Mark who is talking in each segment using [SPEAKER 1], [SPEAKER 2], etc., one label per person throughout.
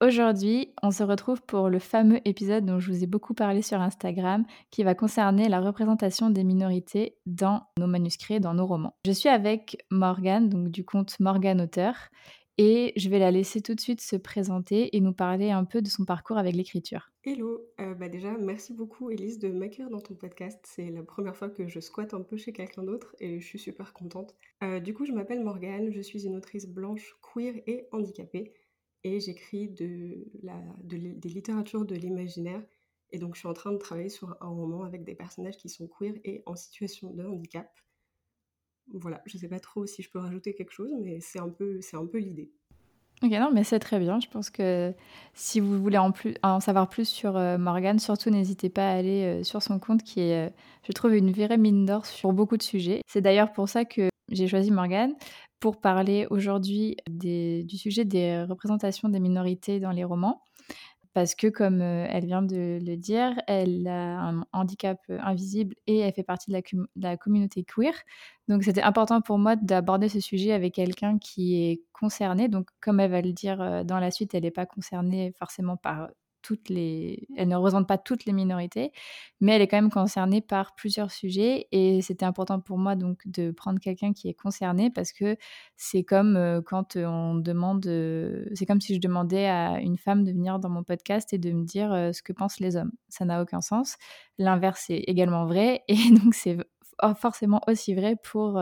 [SPEAKER 1] Aujourd'hui, on se retrouve pour le fameux épisode dont je vous ai beaucoup parlé sur Instagram, qui va concerner la représentation des minorités dans nos manuscrits, dans nos romans. Je suis avec Morgane, donc du compte Morgane Auteur, et je vais la laisser tout de suite se présenter et nous parler un peu de son parcours avec l'écriture.
[SPEAKER 2] Hello, euh, bah déjà merci beaucoup Elise de m'accueillir dans ton podcast. C'est la première fois que je squatte un peu chez quelqu'un d'autre et je suis super contente. Euh, du coup, je m'appelle Morgane, je suis une autrice blanche, queer et handicapée et j'écris de la, des littératures de l'imaginaire. Et donc, je suis en train de travailler sur un roman avec des personnages qui sont queer et en situation de handicap. Voilà, je ne sais pas trop si je peux rajouter quelque chose, mais c'est un peu, c'est un peu l'idée.
[SPEAKER 1] Ok, non, mais c'est très bien. Je pense que si vous voulez en, plus, en savoir plus sur euh, Morgane, surtout n'hésitez pas à aller euh, sur son compte qui est, euh, je trouve, une vraie mine d'or sur beaucoup de sujets. C'est d'ailleurs pour ça que j'ai choisi Morgane pour parler aujourd'hui du sujet des représentations des minorités dans les romans. Parce que, comme euh, elle vient de le dire, elle a un handicap euh, invisible et elle fait partie de la, communauté queer. Donc, c'était important pour moi d'aborder ce sujet avec quelqu'un qui est concerné. Donc, comme elle va le dire euh, dans la suite, elle n'est pas concernée forcément par elle ne représente pas toutes les minorités, mais elle est quand même concernée par plusieurs sujets et c'était important pour moi donc de prendre quelqu'un qui est concerné parce que c'est comme euh, quand on demande, euh, c'est comme si je demandais à une femme de venir dans mon podcast et de me dire euh, ce que pensent les hommes. Ça n'a aucun sens. L'inverse est également vrai et donc c'est forcément aussi vrai pour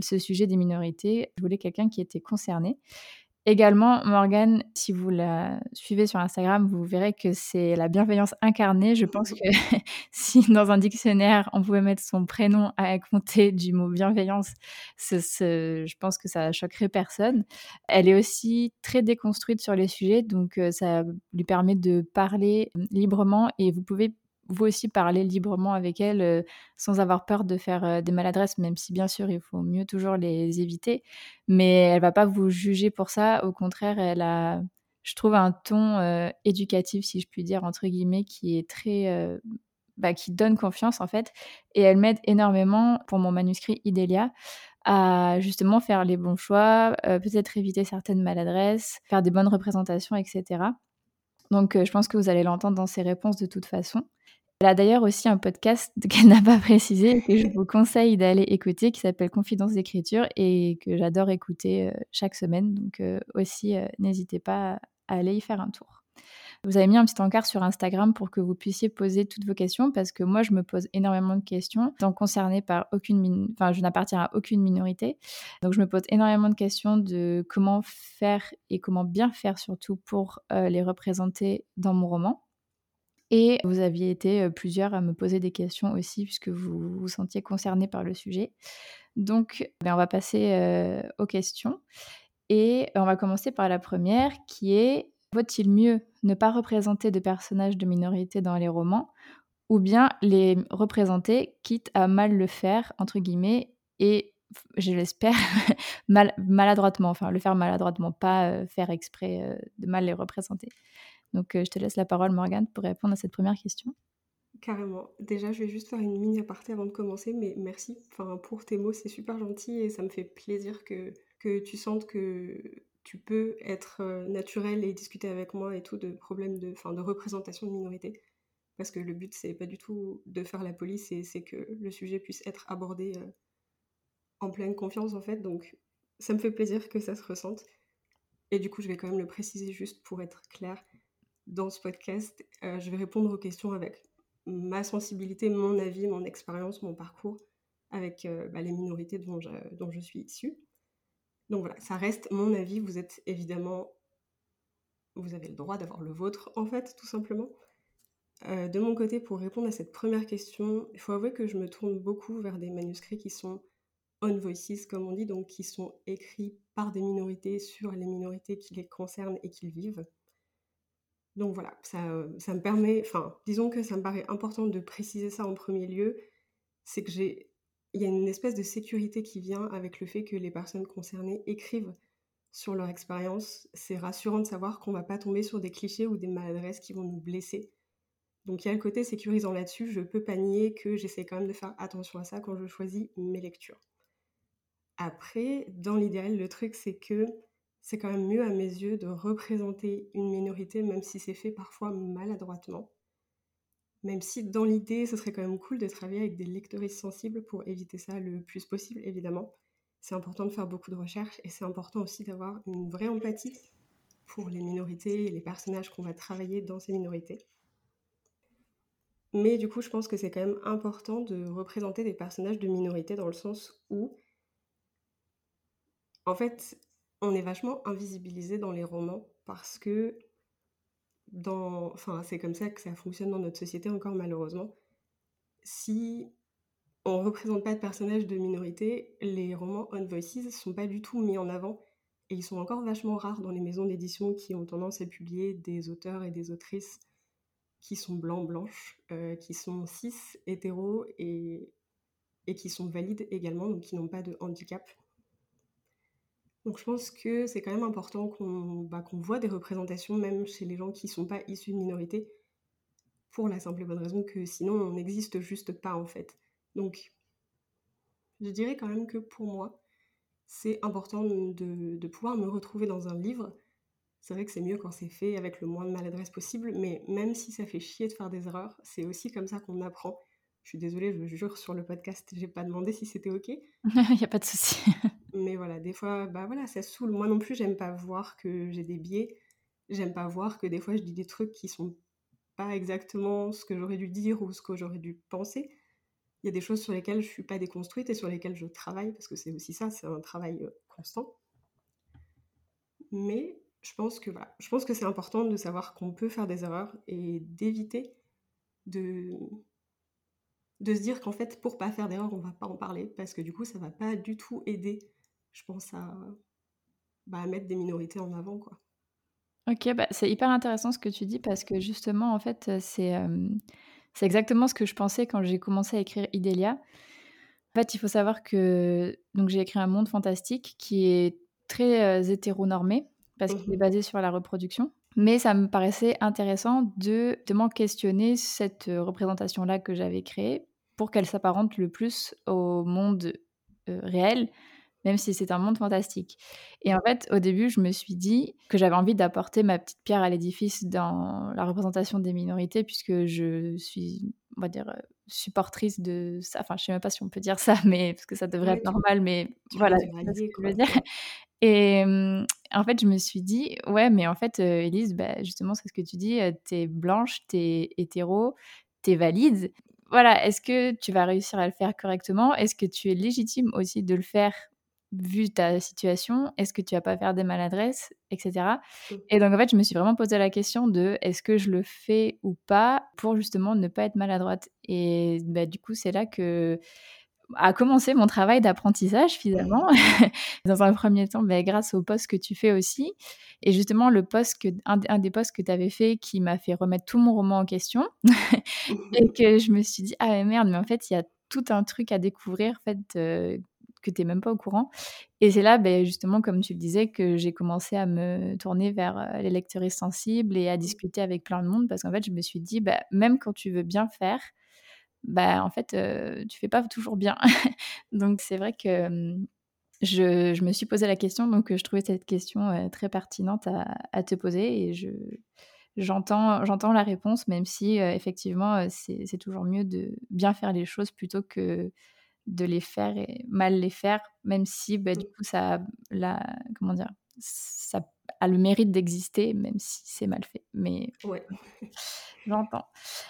[SPEAKER 1] ce sujet des minorités. Je voulais quelqu'un qui était concerné. Également, Morgane, si vous la suivez sur Instagram, vous verrez que c'est la bienveillance incarnée. Je pense que si dans un dictionnaire, on pouvait mettre son prénom à compter du mot bienveillance, je pense que ça choquerait personne. Elle est aussi très déconstruite sur les sujets, donc euh, ça lui permet de parler librement et vous pouvez vous aussi parler librement avec elle euh, sans avoir peur de faire euh, des maladresses, même si bien sûr il faut mieux toujours les éviter. Mais elle va pas vous juger pour ça. Au contraire, elle a, je trouve, un ton euh, éducatif, si je puis dire, entre guillemets, qui est très. Bah, qui donne confiance en fait. Et elle m'aide énormément pour mon manuscrit Idélia à justement faire les bons choix, peut-être éviter certaines maladresses, faire des bonnes représentations, etc. Donc, je pense que vous allez l'entendre dans ses réponses de toute façon. Elle a d'ailleurs aussi un podcast qu'elle n'a pas précisé et que je vous conseille d'aller écouter qui s'appelle Confidence d'écriture et que j'adore écouter euh, chaque semaine. Donc euh, aussi, euh, n'hésitez pas à aller y faire un tour. Vous avez mis un petit encart sur Instagram pour que vous puissiez poser toutes vos questions parce que moi, je me pose énormément de questions, concernée par aucune, enfin, je n'appartiens à aucune minorité. Donc, je me pose énormément de questions de comment faire et comment bien faire surtout pour les représenter dans mon roman. Et vous aviez été plusieurs à me poser des questions aussi, puisque vous vous sentiez concerné par le sujet. Donc, ben, on va passer aux questions. Et on va commencer par la première, qui est vaut-il mieux ne pas représenter de personnages de minorité dans les romans, ou bien les représenter, quitte à mal le faire, entre guillemets, et je l'espère, maladroitement, enfin le faire maladroitement, pas faire exprès de mal les représenter? Donc, euh, je te laisse la parole, Morgane, pour répondre à cette première question.
[SPEAKER 2] Carrément. Déjà, je vais juste faire une mini aparté avant de commencer, mais merci pour tes mots, c'est super gentil et ça me fait plaisir que, que tu sentes que tu peux être euh, naturel et discuter avec moi et tout de problèmes de, de représentation de minorité. Parce que le but, c'est pas du tout de faire la police, c'est que le sujet puisse être abordé euh, en pleine confiance, en fait. Donc, ça me fait plaisir que ça se ressente. Et du coup, je vais quand même le préciser juste pour être clair dans ce podcast, euh, je vais répondre aux questions avec ma sensibilité, mon avis, mon expérience, mon parcours avec bah, les minorités dont je suis issue. Donc voilà, ça reste mon avis. Vous êtes évidemment, vous avez le droit d'avoir le vôtre, en fait, tout simplement. Euh, de mon côté, pour répondre à cette première question, il faut avouer que je me tourne beaucoup vers des manuscrits qui sont on voices, comme on dit, donc qui sont écrits par des minorités sur les minorités qui les concernent et qui vivent. Donc voilà, ça, ça me permet, enfin, disons que ça me paraît important de préciser ça en premier lieu, c'est que j'ai il y a une espèce de sécurité qui vient avec le fait que les personnes concernées écrivent sur leur expérience. C'est rassurant de savoir qu'on va pas tomber sur des clichés ou des maladresses qui vont nous blesser. Donc il y a le côté sécurisant là-dessus. Je peux pas nier que j'essaie quand même de faire attention à ça quand je choisis mes lectures. Après, dans l'idéal, le truc c'est que c'est quand même mieux à mes yeux de représenter une minorité, même si c'est fait parfois maladroitement. Même si dans l'idée, ce serait quand même cool de travailler avec des lectrices sensibles pour éviter ça le plus possible, évidemment. C'est important de faire beaucoup de recherches et c'est important aussi d'avoir une vraie empathie pour les minorités et les personnages qu'on va travailler dans ces minorités. Mais du coup, je pense que c'est quand même important de représenter des personnages de minorités dans le sens où, en fait, on est vachement invisibilisé dans les romans parce que dans, enfin, c'est comme ça que ça fonctionne dans notre société encore malheureusement. Si on ne représente pas de personnages de minorité, les romans on voices ne sont pas du tout mis en avant et ils sont encore vachement rares dans les maisons d'édition qui ont tendance à publier des auteurs et des autrices qui sont blancs, blanches, euh, qui sont cis, hétéros et, et qui sont valides également, donc qui n'ont pas de handicap. Donc je pense que c'est quand même important qu'on bah, voit des représentations, même chez les gens qui ne sont pas issus de minorités, pour la simple et bonne raison que sinon on n'existe juste pas en fait. Donc je dirais quand même que pour moi, c'est important de, pouvoir me retrouver dans un livre. C'est vrai que c'est mieux quand c'est fait avec le moins de maladresse possible, mais même si ça fait chier de faire des erreurs, c'est aussi comme ça qu'on apprend. Je suis désolée, je jure sur le podcast, j'ai pas demandé si c'était ok. Il
[SPEAKER 1] n'y a pas de souci.
[SPEAKER 2] Mais voilà, des fois, bah voilà, ça saoule. Moi non plus, j'aime pas voir que j'ai des biais. J'aime pas voir que des fois, je dis des trucs qui sont pas exactement ce que j'aurais dû dire ou ce que j'aurais dû penser. Il y a des choses sur lesquelles je suis pas déconstruite et sur lesquelles je travaille, parce que c'est aussi ça, c'est un travail constant. Mais je pense que voilà, je pense que c'est important de savoir qu'on peut faire des erreurs et d'éviter de de se dire qu'en fait pour pas faire d'erreur on va pas en parler parce que du coup ça va pas du tout aider je pense, à, bah, mettre des minorités en avant. Quoi.
[SPEAKER 1] Ok, bah, c'est hyper intéressant ce que tu dis parce que justement, en fait, c'est c'est exactement ce que je pensais quand j'ai commencé à écrire Idélia. En fait, il faut savoir que donc j'ai écrit un monde fantastique qui est très hétéronormé parce qu'il est mmh basé sur la reproduction. Mais ça me paraissait intéressant de, de questionner cette représentation-là que j'avais créée pour qu'elle s'apparente le plus au monde réel même si c'est un monde fantastique. Et en fait, au début, je me suis dit que j'avais envie d'apporter ma petite pierre à l'édifice dans la représentation des minorités, puisque je suis, on va dire, supportrice de ça. Enfin, je sais même pas si on peut dire ça, mais parce que ça devrait être normal, mais voilà, ce que je veux dire. Et en fait, je me suis dit, ouais, mais en fait, Elise, bah, justement, c'est ce que tu dis, t'es blanche, t'es hétéro, t'es valide. Voilà, est-ce que tu vas réussir à le faire correctement? Est-ce que tu es légitime aussi de le faire vu ta situation, est-ce que tu vas pas faire des maladresses, etc. Mmh. Et donc en fait, je me suis vraiment posé la question de est-ce que je le fais ou pas pour justement ne pas être maladroite? Et bah, du coup, c'est là que a commencé mon travail d'apprentissage finalement. Dans un premier temps, bah, grâce au poste que tu fais aussi. Et justement, le poste que, un, des postes que tu avais fait qui m'a fait remettre tout mon roman en question. et que je me suis dit, ah merde, mais en fait, il y a tout un truc à découvrir en fait, euh, que tu n'es même pas au courant. Et c'est là, ben, justement, comme tu le disais, que j'ai commencé à me tourner vers euh, les lecteurs sensibles et à discuter avec plein de monde parce qu'en fait, je me suis dit, bah, même quand tu veux bien faire, bah, en fait, euh, tu fais pas toujours bien. donc, c'est vrai que mmh, je, je, me suis posé la question, donc je trouvais cette question euh, très pertinente à, à, te poser et je. J'entends, j'entends la réponse, même si effectivement c'est toujours mieux de bien faire les choses plutôt que de les faire et mal les faire, même si bah, du coup ça a, la, comment dire, ça a le mérite d'exister, même si c'est mal fait. Mais
[SPEAKER 2] ouais.
[SPEAKER 1] j'entends.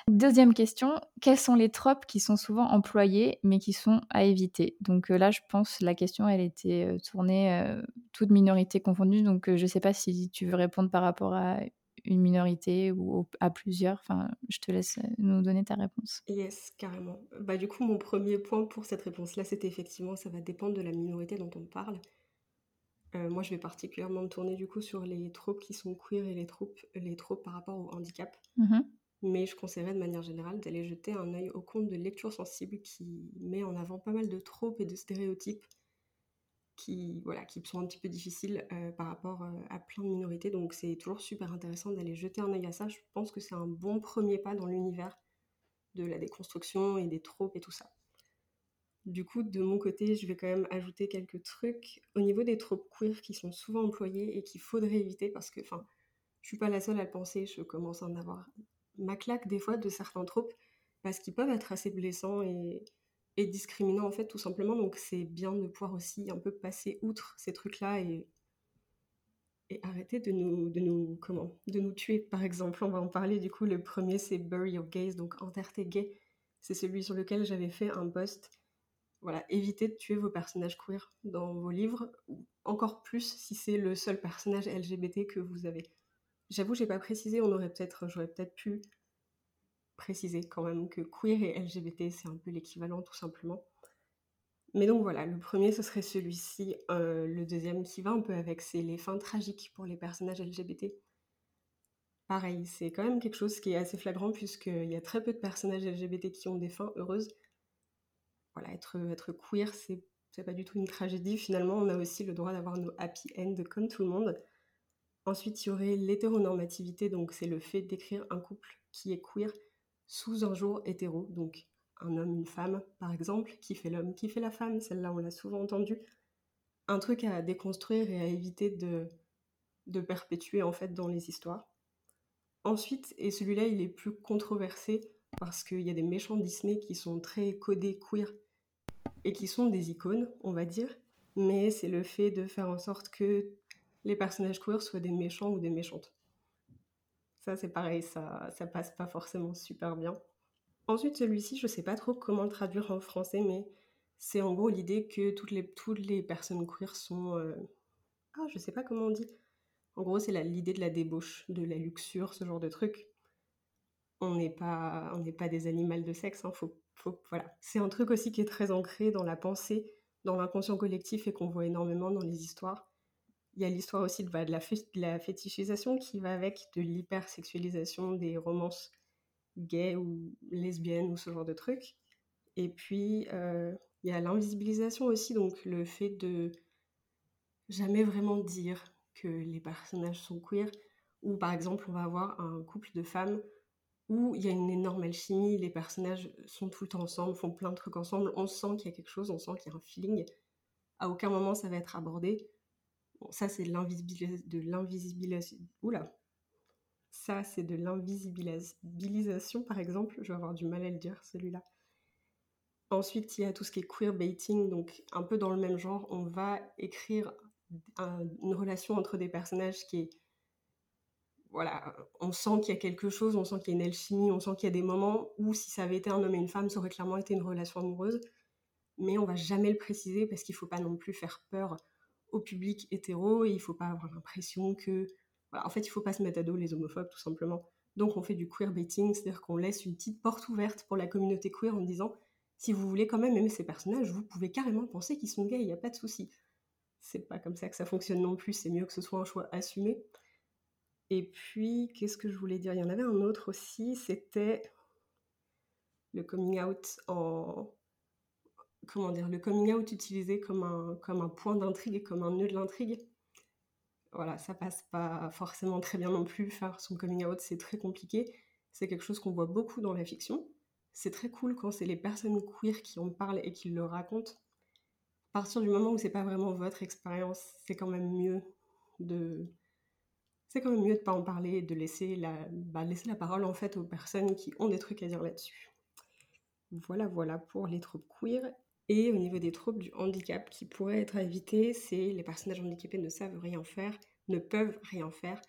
[SPEAKER 1] Deuxième question, quels sont les tropes qui sont souvent employés mais qui sont à éviter? Donc là, je pense la question, elle était tournée toute minorité confondue, donc je ne sais pas si tu veux répondre par rapport à une minorité ou à plusieurs Enfin, je te laisse euh, nous donner ta réponse.
[SPEAKER 2] Yes, carrément. Bah, du coup, mon premier point pour cette réponse-là, c'était effectivement, ça va dépendre de la minorité dont on parle. Euh, moi, je vais particulièrement me tourner du coup sur les tropes qui sont queer et les tropes, les tropes par rapport au handicap. Mmh mais je conseillerais de manière générale d'aller jeter un œil au compte de Lecture Sensible qui met en avant pas mal de tropes et de stéréotypes qui, voilà, qui sont un petit peu difficiles euh, par rapport euh, à plein de minorités. Donc c'est toujours super intéressant d'aller jeter un œil à ça. Je pense que c'est un bon premier pas dans l'univers de la déconstruction et des tropes et tout ça. Du coup, de mon côté, je vais quand même ajouter quelques trucs au niveau des tropes queer qui sont souvent employés et qu'il faudrait éviter parce que, enfin, je suis pas la seule à le penser, je commence à en avoir ma claque des fois de certains tropes parce qu'ils peuvent être assez blessants et, et discriminants en fait tout simplement. Donc c'est bien de pouvoir aussi un peu passer outre ces trucs-là et, et arrêter de nous, de nous comment de nous tuer par exemple. On va en parler du coup. Le premier c'est Bury Your Gays, donc enterre tes gays. C'est celui sur lequel j'avais fait un post. Voilà, évitez de tuer vos personnages queer dans vos livres, encore plus si c'est le seul personnage LGBT que vous avez. J'avoue, j'ai pas précisé, on aurait peut-être, j'aurais peut-être pu préciser quand même que queer et LGBT, c'est un peu l'équivalent tout simplement. Mais donc voilà, le premier, ce serait celui-ci. Euh, le deuxième qui va un peu avec, c'est les fins tragiques pour les personnages LGBT. Pareil, c'est quand même quelque chose qui est assez flagrant puisqu'il y a très peu de personnages LGBT qui ont des fins heureuses. Voilà, être, être queer, c'est, c'est pas du tout une tragédie. Finalement, on a aussi le droit d'avoir nos happy end comme tout le monde. Ensuite, il y aurait l'hétéronormativité, donc c'est le fait d'écrire un couple qui est queer sous un jour hétéro, donc un homme, une femme, par exemple, qui fait l'homme, qui fait la femme, celle-là on l'a souvent entendu. Un truc à déconstruire et à éviter de, de perpétuer en fait dans les histoires. Ensuite, et celui-là il est plus controversé parce qu'il y a des méchants Disney qui sont très codés queer et qui sont des icônes, on va dire, mais c'est le fait de faire en sorte que les personnages queer soient des méchants ou des méchantes. Ça, c'est pareil, ça, ça passe pas forcément super bien. Ensuite, celui-ci, je sais pas trop comment le traduire en français, mais c'est en gros l'idée que toutes les, toutes les personnes queer sont. Euh, ah, je sais pas comment on dit. En gros, c'est l'idée de la débauche, de la luxure, ce genre de truc. On n'est pas, pas des animaux de sexe, hein, faut, faut, voilà. C'est un truc aussi qui est très ancré dans la pensée, dans l'inconscient collectif et qu'on voit énormément dans les histoires. Il y a l'histoire aussi de, bah, de, la, fétichisation qui va avec, de l'hypersexualisation des romances gays ou lesbiennes ou ce genre de trucs. Et puis, euh, il y a l'invisibilisation aussi, donc le fait de jamais vraiment dire que les personnages sont queer, ou par exemple, on va avoir un couple de femmes où il y a une énorme alchimie, les personnages sont tout le temps ensemble, font plein de trucs ensemble, on sent qu'il y a quelque chose, on sent qu'il y a un feeling. À aucun moment ça va être abordé ça, c'est de l'invisibilisation. Oula Ça, c'est de l'invisibilisation, par exemple. Je vais avoir du mal à le dire, celui-là. Ensuite, il y a tout ce qui est queerbaiting, donc un peu dans le même genre. On va écrire une relation entre des personnages qui est. Voilà, on sent qu'il y a quelque chose, on sent qu'il y a une alchimie, on sent qu'il y a des moments où, si ça avait été un homme et une femme, ça aurait clairement été une relation amoureuse. Mais on va jamais le préciser parce qu'il faut pas non plus faire peur public hétéro et il faut pas avoir l'impression que. en fait, il faut pas se mettre à dos les homophobes, tout simplement. Donc, on fait du queerbaiting, c'est-à-dire qu'on laisse une petite porte ouverte pour la communauté queer en disant si vous voulez quand même aimer ces personnages, vous pouvez carrément penser qu'ils sont gays, il n'y a pas de souci. C'est pas comme ça que ça fonctionne non plus, c'est mieux que ce soit un choix assumé. Et puis, qu'est-ce que je voulais dire? Il y en avait un autre aussi, c'était le coming out en, comment dire, le coming out utilisé comme un, point d'intrigue, comme un nœud de l'intrigue. Voilà, ça passe pas forcément très bien non plus. Faire son coming out, c'est très compliqué. C'est quelque chose qu'on voit beaucoup dans la fiction. C'est très cool quand c'est les personnes queer qui en parlent et qui le racontent. À partir du moment où c'est pas vraiment votre expérience, c'est quand même mieux de c'est quand même mieux de pas en parler et de laisser la, bah, laisser la parole en fait aux personnes qui ont des trucs à dire là-dessus. Voilà, voilà pour les tropes queer. Et au niveau des troubles du handicap qui pourraient être à éviter, c'est les personnages handicapés ne savent rien faire, ne peuvent rien faire.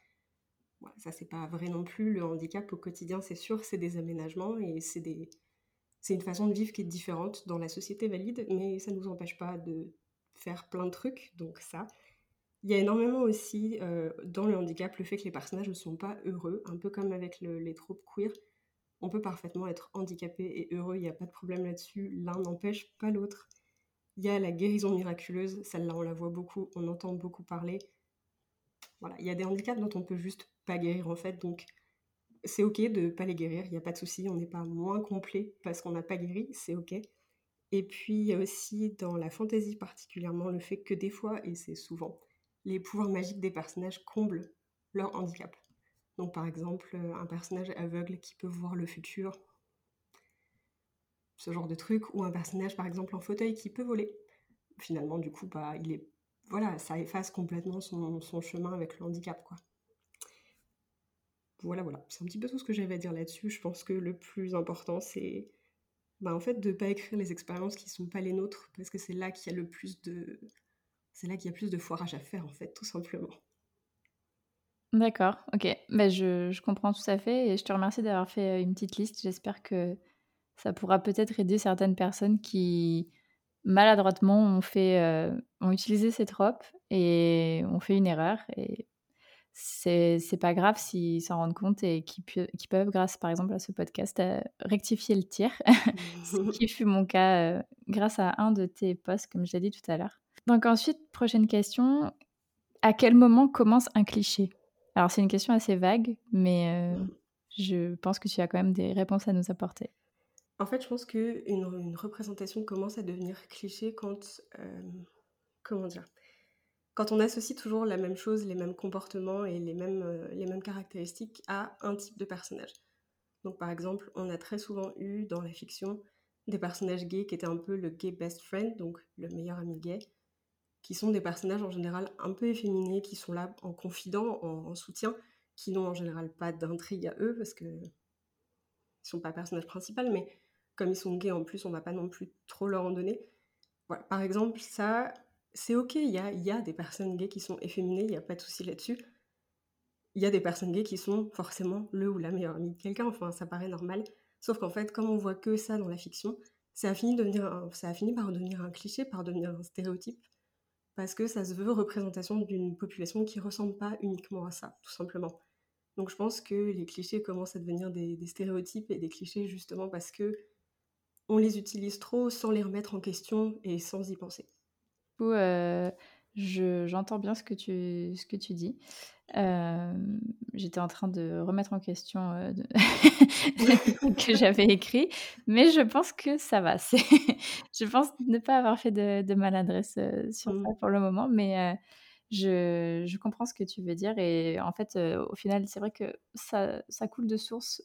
[SPEAKER 2] ça, c'est pas vrai non plus. Le handicap au quotidien, c'est sûr, c'est des aménagements et c'est des... Une façon de vivre qui est différente dans la société valide, mais ça ne nous empêche pas de faire plein de trucs, donc ça. Il y a énormément aussi euh, dans le handicap le fait que les personnages ne sont pas heureux, un peu comme avec les tropes queer on peut parfaitement être handicapé et heureux, il n'y a pas de problème là-dessus, l'un n'empêche pas l'autre. Il y a la guérison miraculeuse, celle-là on la voit beaucoup, on entend beaucoup parler. Voilà, il y a des handicaps dont on peut juste pas guérir en fait, donc c'est ok de pas les guérir, il n'y a pas de souci, on n'est pas moins complet parce qu'on n'a pas guéri, c'est ok. Et puis il y a aussi dans la fantaisie particulièrement le fait que des fois, et c'est souvent, les pouvoirs magiques des personnages comblent leur handicap. Donc par exemple, un personnage aveugle qui peut voir le futur, ce genre de truc, ou un personnage par exemple en fauteuil qui peut voler. Finalement, du coup, bah, il est, voilà, ça efface complètement son, chemin avec le handicap, quoi. Voilà, voilà. C'est un petit peu tout ce que j'avais à dire là-dessus. Je pense que le plus important, c'est bah, en fait de ne pas écrire les expériences qui ne sont pas les nôtres, parce que c'est là qu'il y a le plus de. C'est là qu'il y a plus de foirage à faire, en fait, tout simplement.
[SPEAKER 1] D'accord, ok. Bah, je, comprends tout à fait et je te remercie d'avoir fait une petite liste. J'espère que ça pourra peut-être aider certaines personnes qui maladroitement ont fait euh, ont utilisé ces tropes et ont fait une erreur et c'est pas grave s'ils s'en rendent compte et qu'ils peuvent, grâce par exemple à ce podcast, euh, rectifier le tir, ce qui fut mon cas euh, grâce à un de tes posts, comme je l'ai dit tout à l'heure. Donc ensuite, prochaine question, à quel moment commence un cliché? Alors c'est une question assez vague, mais euh, je pense que tu as quand même des réponses à nous apporter.
[SPEAKER 2] En fait, je pense qu'une une représentation commence à devenir cliché quand... comment dire quand on associe toujours la même chose, les mêmes comportements et les mêmes, euh, les mêmes caractéristiques à un type de personnage. Donc par exemple, on a très souvent eu dans la fiction des personnages gays qui étaient un peu le gay best friend, donc le meilleur ami gay, qui sont des personnages en général un peu efféminés, qui sont là en confident, en, soutien, qui n'ont en général pas d'intrigue à eux parce que ne sont pas personnages principaux, mais comme ils sont gays en plus, on va pas non plus trop leur en donner. Voilà, par exemple, ça, c'est ok, il y a, y a des personnes gays qui sont efféminées, il n'y a pas de souci là-dessus. Il y a des personnes gays qui sont forcément le ou la meilleure amie de quelqu'un, enfin ça paraît normal. Sauf qu'en fait, comme on voit que ça dans la fiction, ça a fini, devenir ça a fini par devenir un cliché, par devenir un stéréotype, parce que ça se veut représentation d'une population qui ressemble pas uniquement à ça, tout simplement. Donc je pense que les clichés commencent à devenir des, stéréotypes et des clichés justement parce que on les utilise trop sans les remettre en question et sans y penser
[SPEAKER 1] j'entends bien ce que tu, ce que tu dis. Euh, j'étais en train de remettre en question euh, que j'avais écrit, mais je pense que ça va. je pense ne pas avoir fait de, maladresse sur ça mmh. pour le moment, mais je, je, comprends ce que tu veux dire. Et en fait, au final, c'est vrai que ça, ça, coule de source.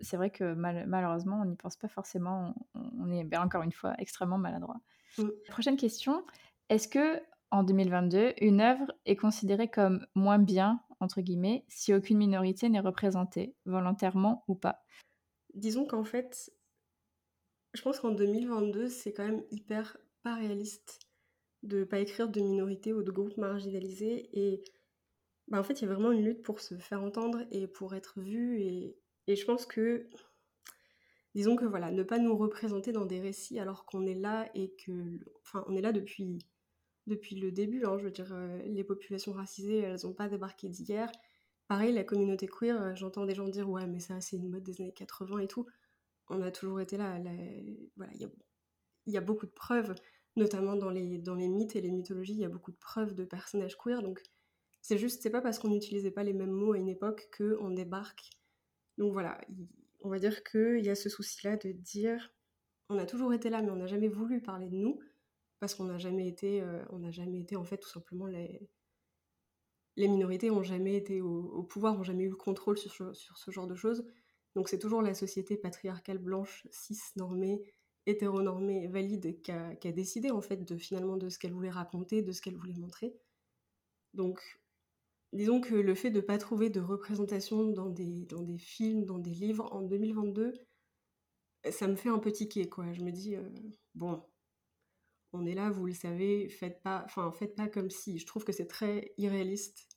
[SPEAKER 1] C'est vrai que malheureusement, on n'y pense pas forcément. On, on est, ben, encore une fois, extrêmement maladroit. Mmh. Prochaine question. Est-ce que en 2022, une œuvre est considérée comme moins bien, entre guillemets, si aucune minorité n'est représentée, volontairement ou pas
[SPEAKER 2] Disons qu'en fait, je pense qu'en 2022, c'est quand même hyper pas réaliste de pas écrire de minorité ou de groupes marginalisés. Et bah, en fait, il y a vraiment une lutte pour se faire entendre et pour être vu. Et, et je pense que disons que voilà, ne pas nous représenter dans des récits alors qu'on est là et que, enfin, on est là depuis, depuis le début. Hein, je veux dire, euh, les populations racisées, elles n'ont pas débarqué d'hier. Pareil, la communauté queer, euh, j'entends des gens dire ouais, mais ça, c'est une mode des années 80 et tout. On a toujours été là. voilà, il y a, beaucoup de preuves, notamment dans les, dans les mythes et les mythologies, il y a beaucoup de preuves de personnages queer. Donc, c'est juste, c'est pas parce qu'on n'utilisait pas les mêmes mots à une époque qu'on débarque. Donc voilà, on va dire qu'il y a ce souci-là de dire on a toujours été là, mais on n'a jamais voulu parler de nous parce qu'on n'a jamais été, euh, on n'a jamais été en fait tout simplement les, les minorités ont jamais été au, pouvoir, ont jamais eu le contrôle sur, ce genre de choses. Donc c'est toujours la société patriarcale blanche, cis-normée, hétéronormée, valide qui a, qui a, décidé en fait de finalement de ce qu'elle voulait raconter, de ce qu'elle voulait montrer. Donc disons que le fait de ne pas trouver de représentation dans des, dans des films, dans des livres en 2022, ça me fait un petit tiquer, quoi. Je me dis, euh, bon, on est là, vous le savez, faites pas, enfin, faites pas comme si. Je trouve que c'est très irréaliste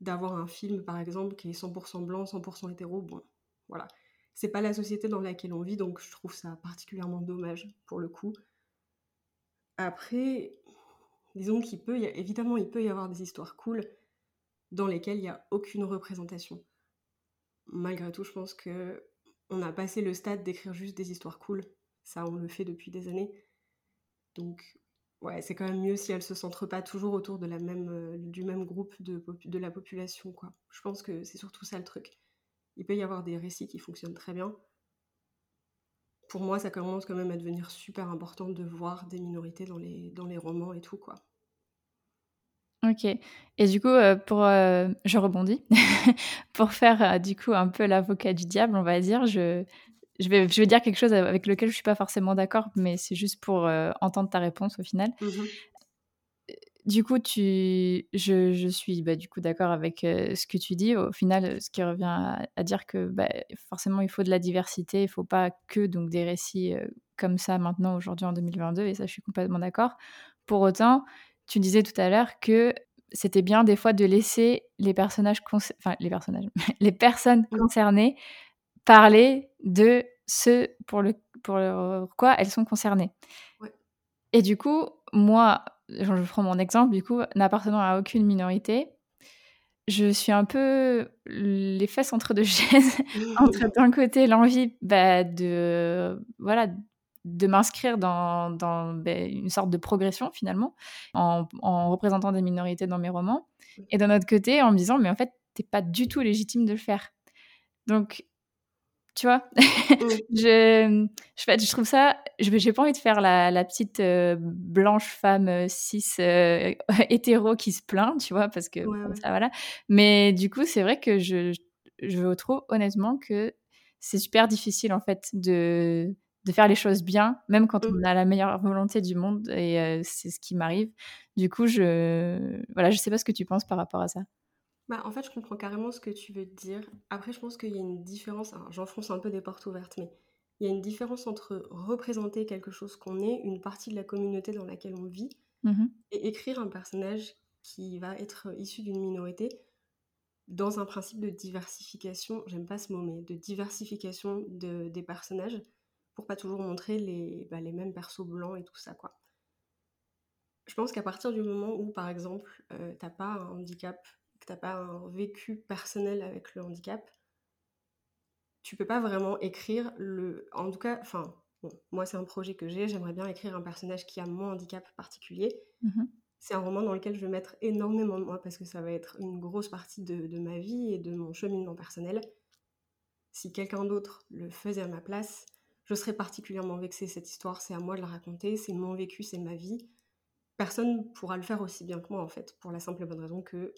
[SPEAKER 2] d'avoir un film, par exemple, qui est 100% blanc, 100% hétéro. Bon, voilà. C'est pas la société dans laquelle on vit, donc je trouve ça particulièrement dommage, pour le coup. Après, disons qu'il peut, y évidemment, il peut y avoir des histoires cool, dans lesquels il n'y a aucune représentation. Malgré tout, je pense que on a passé le stade d'écrire juste des histoires cool. Ça, on le fait depuis des années. Donc, ouais, c'est quand même mieux si elles se centrent pas toujours autour de la même, euh, du même groupe de, la population, quoi. Je pense que c'est surtout ça le truc. il peut y avoir des récits qui fonctionnent très bien. Pour moi, ça commence quand même à devenir super important de voir des minorités dans les, romans et tout, quoi.
[SPEAKER 1] Ok. Et du coup, euh, pour, euh, je rebondis. pour faire du coup un peu l'avocat du diable, on va dire, je, je, vais, je vais dire quelque chose avec lequel je suis pas forcément d'accord, mais c'est juste pour entendre ta réponse au final. Mmh du coup, tu, je, je suis bah, du coup d'accord avec ce que tu dis. Au final, ce qui revient à, dire que bah, forcément, il faut de la diversité. Il faut pas que donc des récits comme ça maintenant, aujourd'hui, en 2022. Et ça, je suis complètement d'accord. Pour autant, tu disais tout à l'heure que c'était bien des fois de laisser les personnages, enfin les personnages, les personnes mmh. concernées parler de ce pour le pour quoi elles sont concernées. Et du coup, moi, je prends mon exemple, du coup, n'appartenant à aucune minorité, je suis un peu les fesses entre deux chaises, entre d'un côté l'envie bah, de voilà de m'inscrire dans, dans ben, une sorte de progression finalement, en, en, représentant des minorités dans mes romans, et d'un autre côté en me disant mais en fait t'es pas du tout légitime de le faire. Donc tu vois? Mmh. je, je, je, trouve ça je j'ai pas envie de faire la, la petite euh, blanche femme cis euh, hétéro qui se plaint tu vois? Parce que ça voilà mais du coup c'est vrai que je, je trouve honnêtement que c'est super difficile en fait de de faire les choses bien, même quand on mmh. a la meilleure volonté du monde, et c'est ce qui m'arrive. Du coup, je voilà, je sais pas ce que tu penses par rapport à ça.
[SPEAKER 2] Bah, en fait, je comprends carrément ce que tu veux dire. Après, je pense qu'il y a une différence. J'enfonce un peu des portes ouvertes, mais il y a une différence entre représenter quelque chose qu'on est, une partie de la communauté dans laquelle on vit, mmh et écrire un personnage qui va être issu d'une minorité dans un principe de diversification. J'aime pas ce mot, mais de diversification de, des personnages pour pas toujours montrer les, bah, les mêmes persos blancs et tout ça, quoi. Je pense qu'à partir du moment où, par exemple, euh, t'as pas un handicap, que t'as pas un vécu personnel avec le handicap, tu peux pas vraiment écrire le... En tout cas, enfin, moi c'est un projet que j'ai, j'aimerais bien écrire un personnage qui a mon handicap particulier. Mmh c'est un roman dans lequel je vais mettre énormément de moi parce que ça va être une grosse partie de, de ma vie et de mon cheminement personnel. Si quelqu'un d'autre le faisait à ma place, je serais particulièrement vexée. Cette histoire, c'est à moi de la raconter, c'est mon vécu, c'est ma vie. Personne pourra le faire aussi bien que moi, en fait, pour la simple et bonne raison que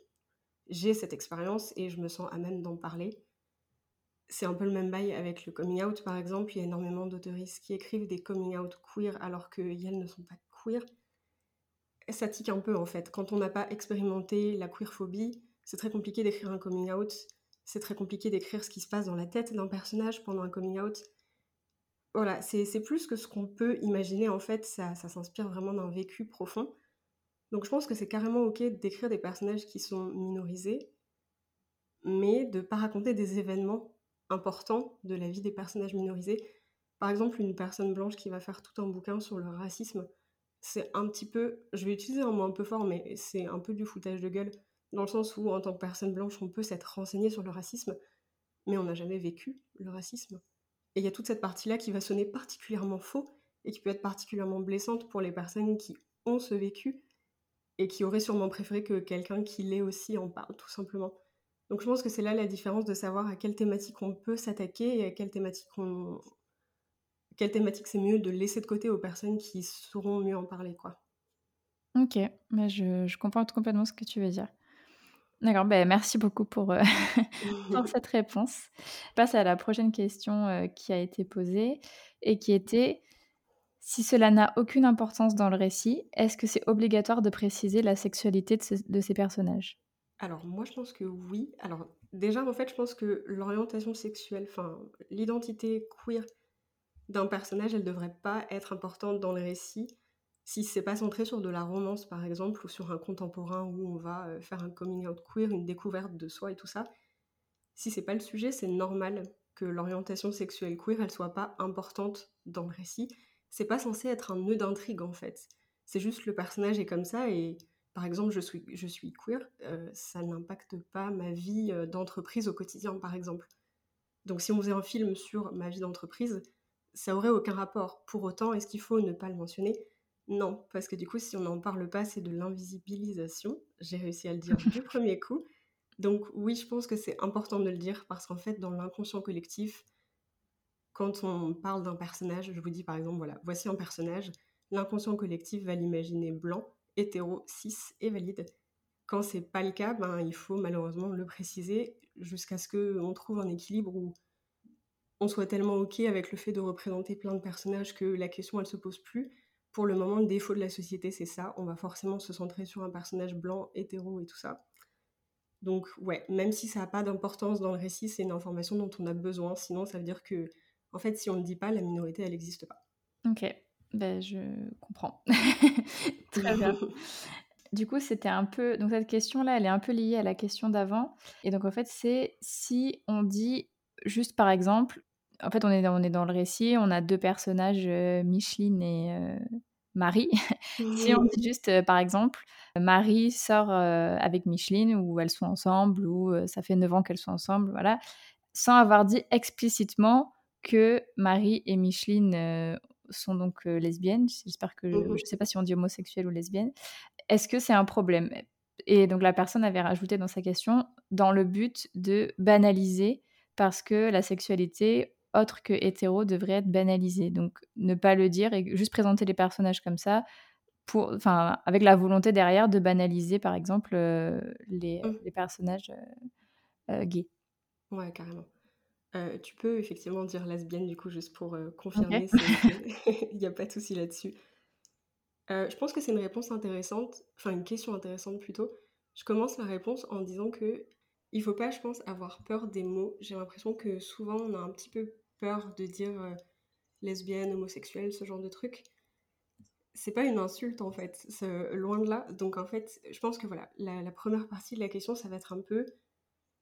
[SPEAKER 2] j'ai cette expérience et je me sens à même d'en parler. C'est un peu le même bail avec le coming out, par exemple. Il y a énormément d'auteuristes qui écrivent des coming out queer alors qu'elles ne sont pas queer. Ça tique un peu, en fait. Quand on n'a pas expérimenté la queerphobie, c'est très compliqué d'écrire un coming out. C'est très compliqué d'écrire ce qui se passe dans la tête d'un personnage pendant un coming out voilà, c'est plus que ce qu'on peut imaginer, en fait, ça, ça s'inspire vraiment d'un vécu profond. Donc je pense que c'est carrément ok d'écrire des personnages qui sont minorisés, mais de ne pas raconter des événements importants de la vie des personnages minorisés. Par exemple, une personne blanche qui va faire tout un bouquin sur le racisme, c'est un petit peu, je vais utiliser un mot un peu fort, mais c'est un peu du foutage de gueule, dans le sens où en tant que personne blanche, on peut s'être renseigné sur le racisme, mais on n'a jamais vécu le racisme. Et il y a toute cette partie-là qui va sonner particulièrement faux et qui peut être particulièrement blessante pour les personnes qui ont ce vécu et qui auraient sûrement préféré que quelqu'un qui l'ait aussi en parle, tout simplement. Donc je pense que c'est là la différence de savoir à quelle thématique on peut s'attaquer et à quelle thématique. Quelle thématique c'est mieux de laisser de côté aux personnes qui sauront mieux en parler, quoi.
[SPEAKER 1] Ok, mais je, je comprends complètement ce que tu veux dire. D'accord, ben, merci beaucoup pour, euh, pour cette réponse. Je passe à la prochaine question euh, qui a été posée et qui était si cela n'a aucune importance dans le récit, est-ce que c'est obligatoire de préciser la sexualité de, ces personnages?
[SPEAKER 2] Alors moi je pense que oui. Alors déjà en fait je pense que l'orientation sexuelle, enfin l'identité queer d'un personnage, elle devrait pas être importante dans le récit si c'est pas centré sur de la romance par exemple ou sur un contemporain où on va euh, faire un coming out queer, une découverte de soi et tout ça, si c'est pas le sujet, c'est normal que l'orientation sexuelle queer elle soit pas importante dans le récit. C'est pas censé être un nœud d'intrigue en fait. C'est juste le personnage est comme ça et par exemple je suis, je suis queer, euh, ça n'impacte pas ma vie euh, d'entreprise au quotidien par exemple. Donc si on faisait un film sur ma vie d'entreprise, ça aurait aucun rapport. Pour autant, est-ce qu'il faut ne pas le mentionner? Non, parce que du coup, si on n'en parle pas, c'est de l'invisibilisation. J'ai réussi à le dire du premier coup. Donc oui, je pense que c'est important de le dire parce qu'en fait, dans l'inconscient collectif, quand on parle d'un personnage, je vous dis par exemple, voilà, voici un personnage, l'inconscient collectif va l'imaginer blanc, hétéro, cis et valide. Quand c'est pas le cas, ben, il faut malheureusement le préciser jusqu'à ce qu'on trouve un équilibre où on soit tellement ok avec le fait de représenter plein de personnages que la question elle se pose plus. Pour le moment, le défaut de la société, c'est ça. On va forcément se centrer sur un personnage blanc, hétéro et tout ça. Donc ouais, même si ça n'a pas d'importance dans le récit, c'est une information dont on a besoin. Sinon, ça veut dire que, en fait, si on ne le dit pas, la minorité, elle n'existe pas.
[SPEAKER 1] Ok, ben, je comprends. Très bien. Du coup, c'était un peu. Donc, cette question-là, elle est un peu liée à la question d'avant. Et donc, en fait, c'est si on dit juste par exemple, en fait, on est dans, on est dans le récit, on a deux personnages, euh, Micheline et euh, Marie. si on dit juste, euh, par exemple, Marie sort avec Micheline, ou elles sont ensemble, ou ça fait 9 ans qu'elles sont ensemble, voilà, sans avoir dit explicitement que Marie et Micheline sont donc lesbiennes. J'espère que je ne sais pas si on dit homosexuelle ou lesbienne. Est-ce que c'est un problème? Et donc la personne avait rajouté dans sa question dans le but de banaliser parce que la sexualité autre que hétéro devrait être banalisée. Donc ne pas le dire et juste présenter les personnages comme ça, pour, enfin, avec la volonté derrière de banaliser par exemple euh, les, mmh. les, personnages euh, euh, gays.
[SPEAKER 2] Ouais, carrément. Tu peux effectivement dire lesbienne du coup juste pour confirmer, il n'y a pas de souci là-dessus. je pense que c'est une réponse intéressante, enfin une question intéressante plutôt. Je commence la réponse en disant que il faut pas, je pense, avoir peur des mots. J'ai l'impression que souvent on a un petit peu peur de dire euh, lesbienne, homosexuelle, ce genre de truc. C'est pas une insulte en fait, loin de là. Donc en fait, je pense que voilà, la, première partie de la question, ça va être un peu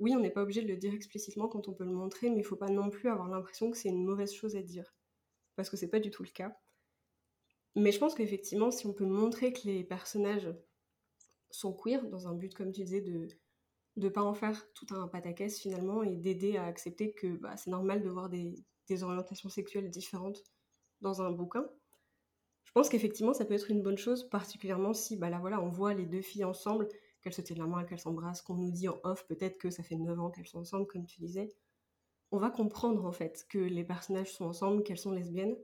[SPEAKER 2] oui, on n'est pas obligé de le dire explicitement quand on peut le montrer, mais il faut pas non plus avoir l'impression que c'est une mauvaise chose à dire. Parce que c'est pas du tout le cas. Mais je pense qu'effectivement, si on peut montrer que les personnages sont queer, dans un but, comme tu disais, de de pas en faire tout un pataquès finalement et d'aider à accepter que bah, c'est normal de voir des, orientations sexuelles différentes dans un bouquin. Je pense qu'effectivement ça peut être une bonne chose, particulièrement si bah là voilà on voit les deux filles ensemble, qu'elles se tiennent la main, qu'elles s'embrassent, qu'on nous dit en off peut-être que ça fait 9 ans qu'elles sont ensemble comme tu disais. On va comprendre en fait que les personnages sont ensemble, qu'elles sont lesbiennes.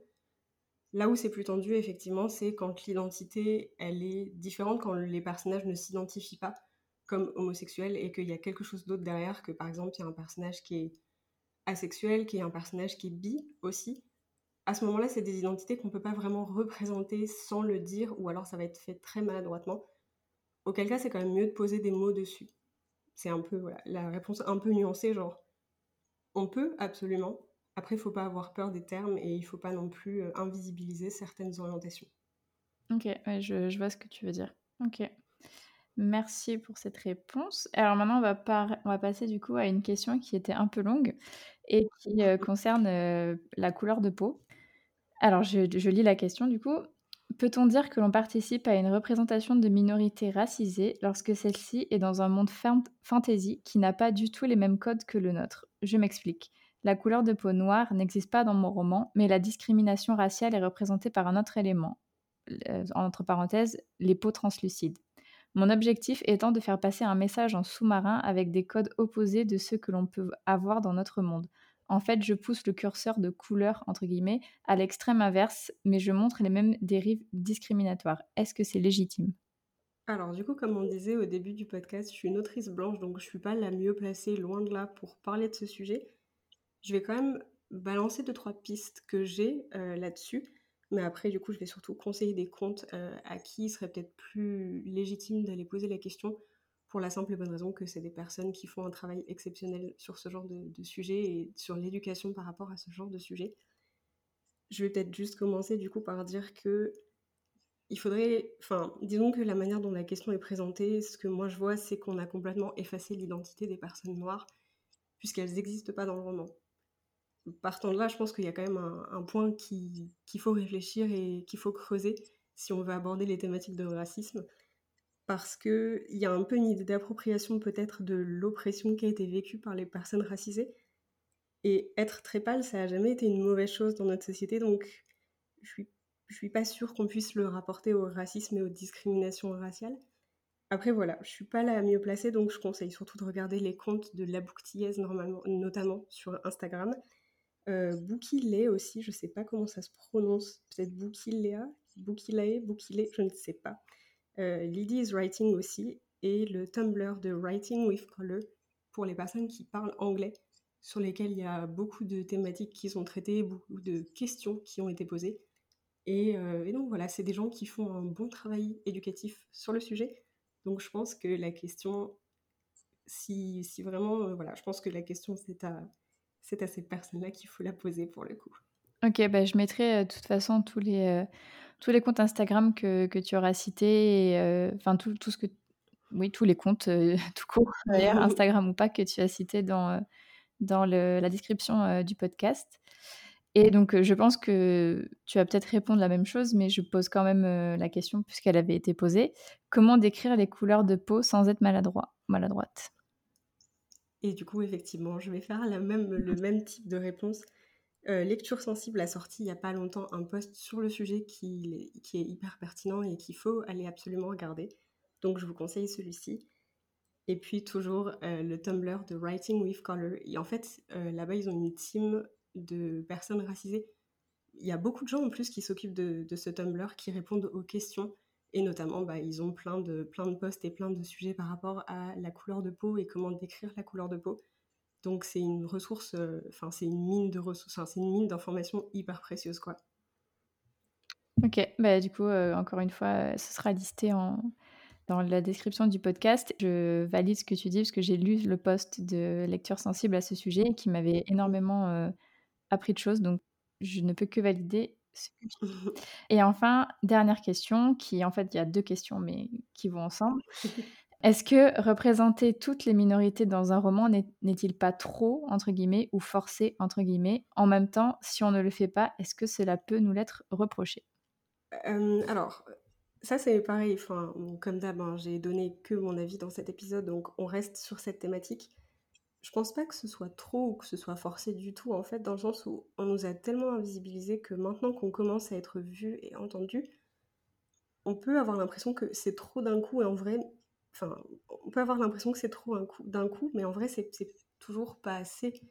[SPEAKER 2] Là où c'est plus tendu effectivement c'est quand l'identité elle est différente, quand les personnages ne s'identifient pas comme homosexuel et qu'il y a quelque chose d'autre derrière, que par exemple il y a un personnage qui est asexuel, qui est un personnage qui est bi aussi. À ce moment-là, c'est des identités qu'on ne peut pas vraiment représenter sans le dire, ou alors ça va être fait très maladroitement. Auquel cas, c'est quand même mieux de poser des mots dessus. C'est un peu la réponse un peu nuancée, genre on peut absolument. Après, il faut pas avoir peur des termes et il faut pas non plus euh, invisibiliser certaines orientations.
[SPEAKER 1] Ok, je, je vois ce que tu veux dire. Ok. Merci pour cette réponse. Alors maintenant, on va, passer du coup à une question qui était un peu longue et qui euh, concerne euh, la couleur de peau. Alors, je, lis la question du coup. Peut-on dire que l'on participe à une représentation de minorité racisée lorsque celle-ci est dans un monde fantasy qui n'a pas du tout les mêmes codes que le nôtre? Je m'explique. La couleur de peau noire n'existe pas dans mon roman, mais la discrimination raciale est représentée par un autre élément, euh, entre parenthèses, les peaux translucides. Mon objectif étant de faire passer un message en sous-marin avec des codes opposés de ceux que l'on peut avoir dans notre monde. En fait, je pousse le curseur de couleur, entre guillemets, à l'extrême inverse, mais je montre les mêmes dérives discriminatoires. Est-ce que c'est légitime?
[SPEAKER 2] Alors du coup, comme on disait au début du podcast, je suis une autrice blanche, donc je suis pas la mieux placée, loin de là, pour parler de ce sujet. Je vais quand même balancer deux trois pistes que j'ai euh, là-dessus. Mais après, du coup, je vais surtout conseiller des comptes euh, à qui il serait peut-être plus légitime d'aller poser la question pour la simple et bonne raison que c'est des personnes qui font un travail exceptionnel sur ce genre de, sujet et sur l'éducation par rapport à ce genre de sujet. Je vais peut-être juste commencer du coup par dire que il faudrait, enfin, disons que la manière dont la question est présentée, ce que moi je vois, c'est qu'on a complètement effacé l'identité des personnes noires puisqu'elles n'existent pas dans le roman partant de là, je pense qu'il y a quand même un, point qu'il faut réfléchir et qu'il faut creuser si on veut aborder les thématiques de racisme. Parce qu'il y a un peu une idée d'appropriation peut-être de l'oppression qui a été vécue par les personnes racisées. Et être très pâle, ça n'a jamais été une mauvaise chose dans notre société, donc je suis, je suis pas sûre qu'on puisse le rapporter au racisme et aux discriminations raciales. Après voilà, je suis pas la mieux placée, donc je conseille surtout de regarder les comptes de la bouctillaise notamment sur Instagram. Euh, aussi, je sais pas comment ça se prononce, peut-être Boukilea, Boukilae, Boukile, je ne sais pas. Euh, Lydie is Writing aussi, et le Tumblr de Writing with Color pour les personnes qui parlent anglais, sur lesquelles il y a beaucoup de thématiques qui sont traitées, beaucoup de questions qui ont été posées. Et, euh, et donc voilà, c'est des gens qui font un bon travail éducatif sur le sujet. Donc je pense que la question, si, si vraiment, euh, voilà, je pense que la question c'est à, c'est à ces personnes-là qu'il faut la poser pour le coup.
[SPEAKER 1] Ok, bah, je mettrai euh, de toute façon tous les, euh, tous les comptes Instagram que, que tu auras cités, enfin tout, tout, ce que, oui, tous les comptes tout court, Instagram ou pas, que tu as cités dans, dans le, la description du podcast. Et donc, je pense que tu vas peut-être répondre la même chose, mais je pose quand même la question puisqu'elle avait été posée. Comment décrire les couleurs de peau sans être maladroit, maladroite?
[SPEAKER 2] Et du coup, effectivement, je vais faire la même, le même type de réponse. Lecture sensible a sorti il n'y a pas longtemps un post sur le sujet qui, est hyper pertinent et qu'il faut aller absolument regarder. Donc, je vous conseille celui-ci. Et puis, toujours le Tumblr de Writing with Color. Et en fait, là-bas, ils ont une team de personnes racisées. Il y a beaucoup de gens en plus qui s'occupent de, ce Tumblr, qui répondent aux questions. Et notamment, bah, ils ont plein de posts et plein de sujets par rapport à la couleur de peau et comment décrire la couleur de peau. Donc c'est une ressource, euh, enfin c'est une mine de ressources, c'est une mine d'informations hyper précieuse quoi.
[SPEAKER 1] Ok, bah du coup euh, encore une fois, ce sera listé en, dans la description du podcast. Je valide ce que tu dis parce que j'ai lu le post de lecture sensible à ce sujet qui m'avait énormément euh, appris de choses, donc je ne peux que valider ce que tu Et enfin, dernière question, qui en fait, il y a deux questions, mais qui vont ensemble. Est-ce que représenter toutes les minorités dans un roman n'est-il pas trop, entre guillemets, ou forcé, entre guillemets? En même temps, si on ne le fait pas, est-ce que cela peut nous l'être reproché?
[SPEAKER 2] Alors, ça c'est pareil, comme d'hab, hein, j'ai donné que mon avis dans cet épisode, donc on reste sur cette thématique. Je pense pas que ce soit trop ou que ce soit forcé du tout, en fait, dans le sens où on nous a tellement invisibilisé que maintenant qu'on commence à être vu et entendu, on peut avoir l'impression que c'est trop d'un coup, et en vrai, on peut avoir l'impression que c'est trop d'un coup, mais en vrai, c'est toujours pas assez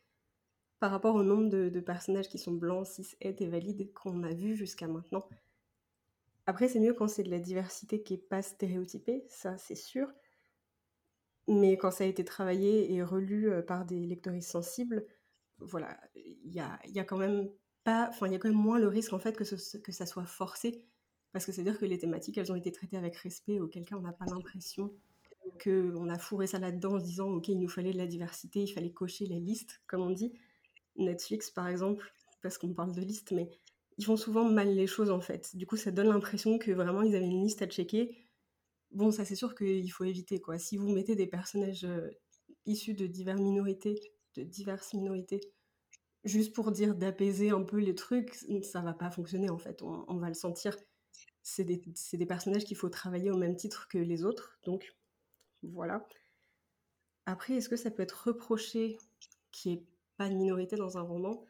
[SPEAKER 2] par rapport au nombre de, personnages qui sont blancs, cis, et valides qu'on a vu jusqu'à maintenant. Après, c'est mieux quand c'est de la diversité qui est pas stéréotypée, ça c'est sûr. Mais quand ça a été travaillé et relu par des lectoristes sensibles, voilà, il y a, quand même pas, enfin, il y a quand même moins le risque en fait que, que ça soit forcé, parce que c'est-à-dire que les thématiques, elles ont été traitées avec respect, auquel cas on n'a pas l'impression qu'on a fourré ça là-dedans en se disant, ok, il nous fallait de la diversité, il fallait cocher les listes, comme on dit. Netflix, par exemple, parce qu'on parle de listes, mais ils font souvent mal les choses en fait. Du coup, ça donne l'impression que vraiment ils avaient une liste à checker Bon, ça c'est sûr qu'il faut éviter quoi. Si vous mettez des personnages euh, issus de diverses minorités, de diverses minorités, juste pour dire d'apaiser un peu les trucs, ça va pas fonctionner en fait. On, va le sentir. C'est des, des, personnages qu'il faut travailler au même titre que les autres, donc voilà. Après, est-ce que ça peut être reproché qu'il n'y ait pas de minorité dans un roman?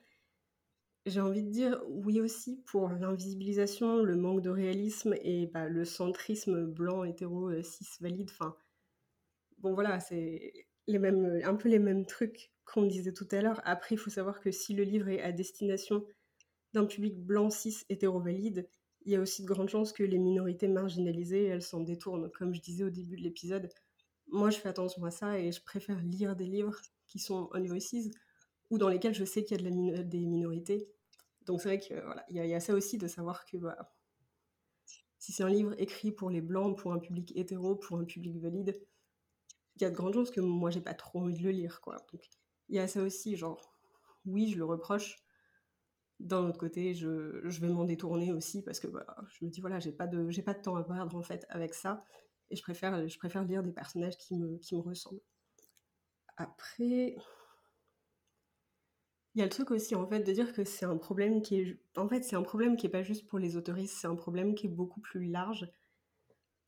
[SPEAKER 2] J'ai envie de dire oui aussi pour l'invisibilisation, le manque de réalisme et bah, le centrisme blanc, hétéro, euh, cis, valide. Enfin, bon voilà, c'est les mêmes, un peu les mêmes trucs qu'on disait tout à l'heure. Après, il faut savoir que si le livre est à destination d'un public blanc, cis, hétéro, valide, il y a aussi de grandes chances que les minorités marginalisées, elles s'en détournent. Comme je disais au début de l'épisode, moi je fais attention à ça et je préfère lire des livres qui sont on voices ou dans lesquels je sais qu'il y a des minorités donc c'est vrai qu'il voilà, y, y, a ça aussi de savoir que bah, si c'est un livre écrit pour les blancs, pour un public hétéro, pour un public valide, il y a de grandes chances que moi j'ai pas trop envie de le lire. Donc il y a ça aussi, genre oui je le reproche. D'un autre côté, je, vais m'en détourner aussi parce que bah, je me dis voilà j'ai pas pas de temps à perdre en fait avec ça et je préfère je préfère lire des personnages qui me qui me ressemblent. Après, il y a le truc aussi, en fait, de dire que c'est un problème qui est... En fait, c'est un problème qui est pas juste pour les autoristes, c'est un problème qui est beaucoup plus large,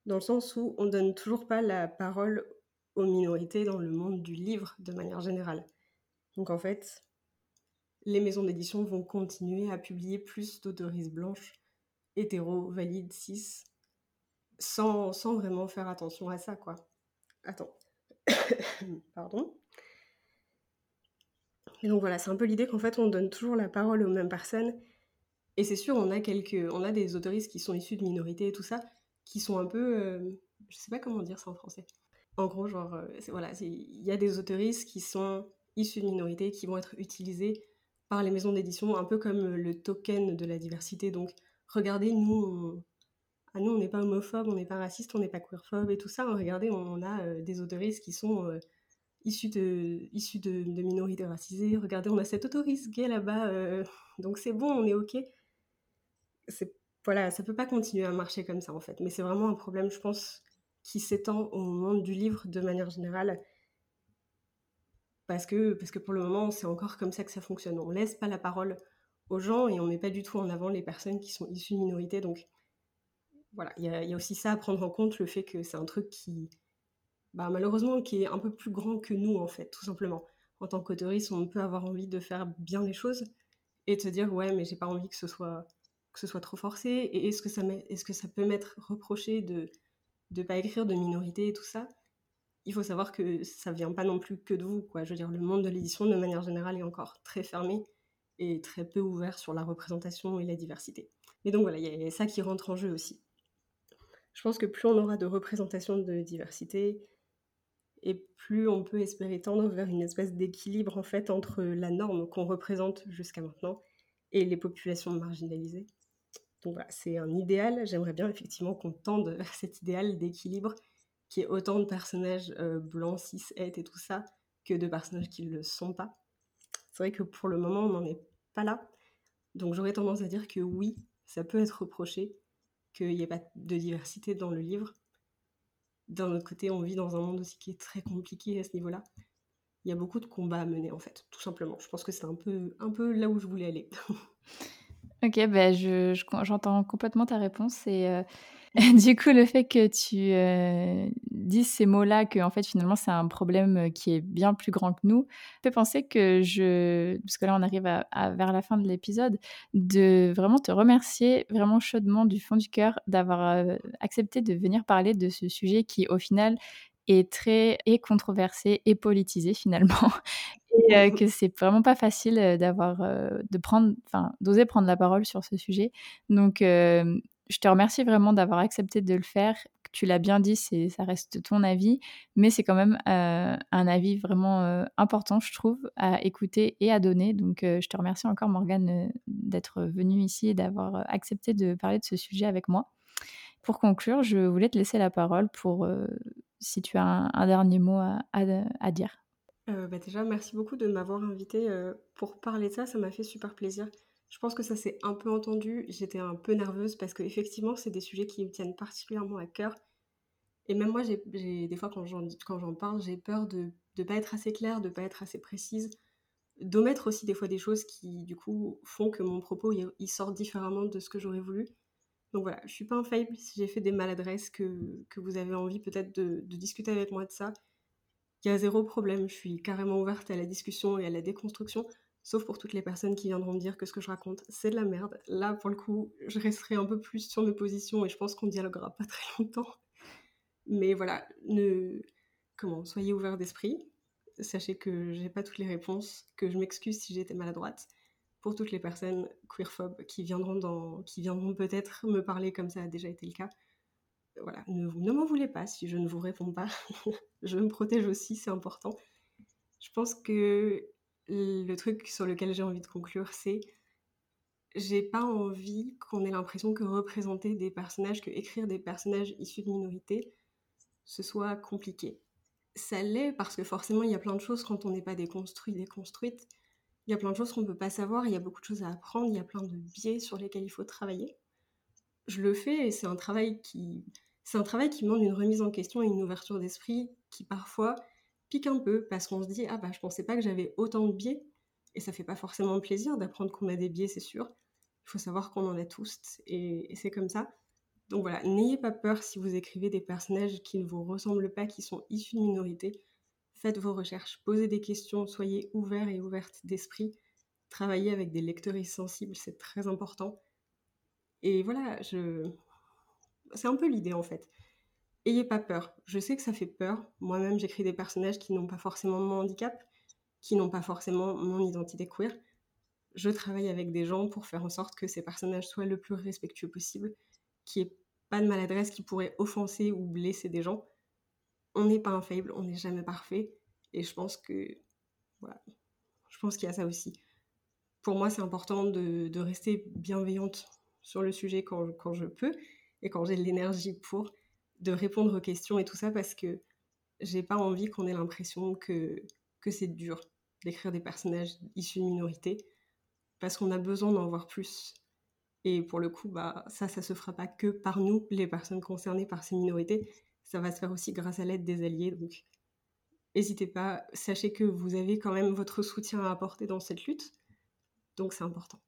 [SPEAKER 2] dans le sens où on donne toujours pas la parole aux minorités dans le monde du livre, de manière générale. Donc, en fait, les maisons d'édition vont continuer à publier plus d'autoristes blanches, hétéros, valides, cis, sans, vraiment faire attention à ça, quoi. Attends. Pardon. Et donc voilà, c'est un peu l'idée qu'en fait, on donne toujours la parole aux mêmes personnes. Et c'est sûr, on a quelques, on a des autoristes qui sont issus de minorités et tout ça, qui sont un peu, euh, je sais pas comment dire ça en français. En gros, genre, euh, voilà, il y a des autoristes qui sont issus de minorités qui vont être utilisés par les maisons d'édition, un peu comme le token de la diversité. Donc, regardez, nous, ah, nous, on n'est pas homophobe, on n'est pas raciste, on n'est pas queerphobe et tout ça. Regardez, on a euh, des autoristes qui sont issus, de, issus de, minorités racisées. Regardez, on a cet autoriste gay là-bas, donc c'est bon, on est OK. Voilà, ça peut pas continuer à marcher comme ça en fait. Mais c'est vraiment un problème, je pense, qui s'étend au monde du livre de manière générale. Parce que, parce que pour le moment, c'est encore comme ça que ça fonctionne. On laisse pas la parole aux gens et on met pas du tout en avant les personnes qui sont issues de minorités. Donc voilà, il y, a aussi ça à prendre en compte, le fait que c'est un truc qui, bah, malheureusement, qui est un peu plus grand que nous en fait, tout simplement. En tant qu'autoriste, on peut avoir envie de faire bien les choses et se dire ouais, mais j'ai pas envie que ce soit trop forcé Et est-ce que, ça est-ce que ça peut m'être reproché de ne pas écrire de minorité et tout ça? Il faut savoir que ça vient pas non plus que de vous. Quoi. Je veux dire, le monde de l'édition, de manière générale, est encore très fermé et très peu ouvert sur la représentation et la diversité. Mais donc voilà, il y a ça qui rentre en jeu aussi. Je pense que plus on aura de représentation de diversité, et plus on peut espérer tendre vers une espèce d'équilibre en fait entre la norme qu'on représente jusqu'à maintenant et les populations marginalisées. Donc voilà, c'est un idéal. J'aimerais bien effectivement qu'on tende vers cet idéal d'équilibre qui est autant de personnages euh, blancs, cis, et tout ça que de personnages qui ne le sont pas. C'est vrai que pour le moment, on n'en est pas là. Donc j'aurais tendance à dire que oui, ça peut être reproché qu'il n'y ait pas de diversité dans le livre. D'un autre côté, on vit dans un monde aussi qui est très compliqué à ce niveau-là. Il y a beaucoup de combats à mener, en fait, tout simplement. Je pense que c'est un peu, un peu là où je voulais aller.
[SPEAKER 1] Ok, je, j'entends complètement ta réponse et euh, du coup le fait que tu euh, dises ces mots-là, que en fait finalement c'est un problème euh, qui est bien plus grand que nous, fait penser que je, parce que là on arrive vers la fin de l'épisode, de vraiment te remercier vraiment chaudement du fond du cœur d'avoir accepté de venir parler de ce sujet qui au final est très et controversé et politisé finalement. Et euh, que c'est vraiment pas facile euh, d'avoir euh, de prendre enfin d'oser prendre la parole sur ce sujet. Donc je te remercie vraiment d'avoir accepté de le faire tu l'as bien dit c'est ça reste ton avis mais c'est quand même un avis vraiment important je trouve à écouter et à donner donc je te remercie encore Morgane d'être venue ici et d'avoir accepté de parler de ce sujet avec moi pour conclure, je voulais te laisser la parole pour si tu as un, dernier mot à dire.
[SPEAKER 2] Euh, bah, déjà, merci beaucoup de m'avoir invité euh, pour parler de ça. Ça m'a fait super plaisir. Je pense que ça s'est un peu entendu. J'étais un peu nerveuse parce qu'effectivement, c'est des sujets qui me tiennent particulièrement à cœur. Et même moi, j'ai, des fois, quand j'en, parle, j'ai peur de ne pas être assez claire, de ne pas être assez précise, d'omettre aussi des fois des choses qui, du coup, font que mon propos il, sort différemment de ce que j'aurais voulu. Donc voilà, je suis pas infaillible si j'ai fait des maladresses, que, que vous avez envie peut-être de, de discuter avec moi de ça il y a zéro problème, je suis carrément ouverte à la discussion et à la déconstruction, sauf pour toutes les personnes qui viendront me dire que ce que je raconte, c'est de la merde. Là, pour le coup, je resterai un peu plus sur mes positions et je pense qu'on dialoguera pas très longtemps. Mais voilà, ne... Comment Soyez ouverts d'esprit. Sachez que j'ai pas toutes les réponses, que je m'excuse si j'étais maladroite. Pour toutes les personnes queerphobes qui viendront, dans... qui viendront peut-être me parler comme ça a déjà été le cas, voilà, ne, ne m'en voulez pas si je ne vous réponds pas. je me protège aussi, c'est important. Je pense que le truc sur lequel j'ai envie de conclure, c'est j'ai pas envie qu'on ait l'impression que représenter des personnages, que écrire des personnages issus de minorités, ce soit compliqué. Ça l'est parce que forcément il y a plein de choses quand on n'est pas déconstruit, déconstruite. Il y a plein de choses qu'on ne peut pas savoir, il y a beaucoup de choses à apprendre, il y a plein de biais sur lesquels il faut travailler. Je le fais et c'est un travail qui, c'est un travail qui demande une remise en question et une ouverture d'esprit qui parfois pique un peu parce qu'on se dit ah bah je pensais pas que j'avais autant de biais. Et ça fait pas forcément plaisir d'apprendre qu'on a des biais c'est sûr. Il faut savoir qu'on en a tous et, c'est comme ça. Donc voilà n'ayez pas peur si vous écrivez des personnages qui ne vous ressemblent pas qui sont issus de minorités. Faites vos recherches posez des questions soyez ouverts et ouvertes d'esprit. Travaillez avec des lecteurs sensibles c'est très important. Et voilà je C'est un peu l'idée en fait. Ayez pas peur. Je sais que ça fait peur. Moi-même, j'écris des personnages qui n'ont pas forcément mon handicap, qui n'ont pas forcément mon identité queer. Je travaille avec des gens pour faire en sorte que ces personnages soient le plus respectueux possible, qu'il n'y ait pas de maladresse qui pourrait offenser ou blesser des gens. On n'est pas infaillible, on n'est jamais parfait. Et je pense que. Voilà. Je pense qu'il y a ça aussi. Pour moi, c'est important de, rester bienveillante sur le sujet quand, quand je peux et quand j'ai l'énergie pour de répondre aux questions et tout ça parce que j'ai pas envie qu'on ait l'impression que, que c'est dur d'écrire des personnages issus de minorités parce qu'on a besoin d'en voir plus. Et pour le coup, bah, ça, ça se fera pas que par nous, les personnes concernées par ces minorités, ça va se faire aussi grâce à l'aide des alliés. Donc, n'hésitez pas, sachez que vous avez quand même votre soutien à apporter dans cette lutte, donc c'est important.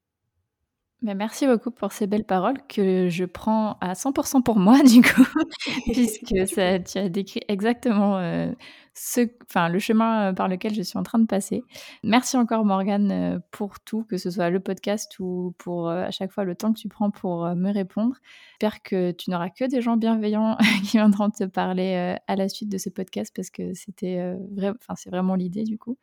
[SPEAKER 1] Bah, merci beaucoup pour ces belles paroles que je prends à 100% pour moi, du coup, puisque ça, tu as décrit exactement euh, ce, enfin, le chemin euh, par lequel je suis en train de passer. Merci encore, Morgane, euh, pour tout, que ce soit le podcast ou pour à chaque fois le temps que tu prends pour me répondre. J'espère que tu n'auras que des gens bienveillants qui viendront te parler à la suite de ce podcast parce que c'était vrai, enfin, c'est vraiment l'idée, du coup.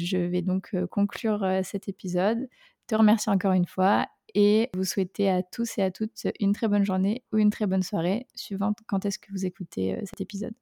[SPEAKER 1] Je vais donc conclure cet épisode te remercie encore une fois et vous souhaiter à tous et à toutes une très bonne journée ou une très bonne soirée, suivant quand est-ce que vous écoutez euh, cet épisode.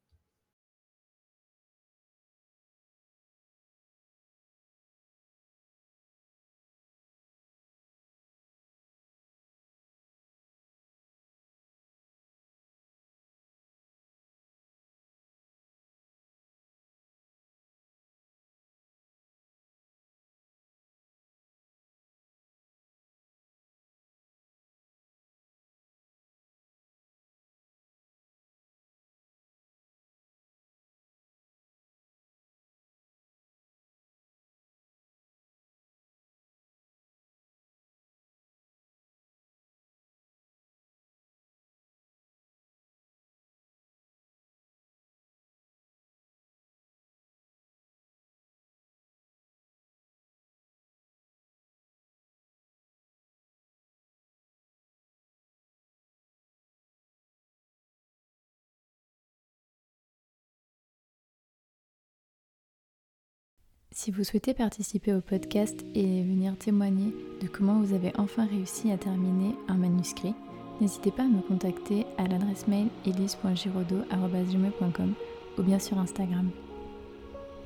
[SPEAKER 1] Si vous souhaitez participer au podcast et venir témoigner de comment vous avez enfin réussi à terminer un manuscrit, n'hésitez pas à me contacter à l'adresse mail elise.giraudot.com ou bien sur Instagram.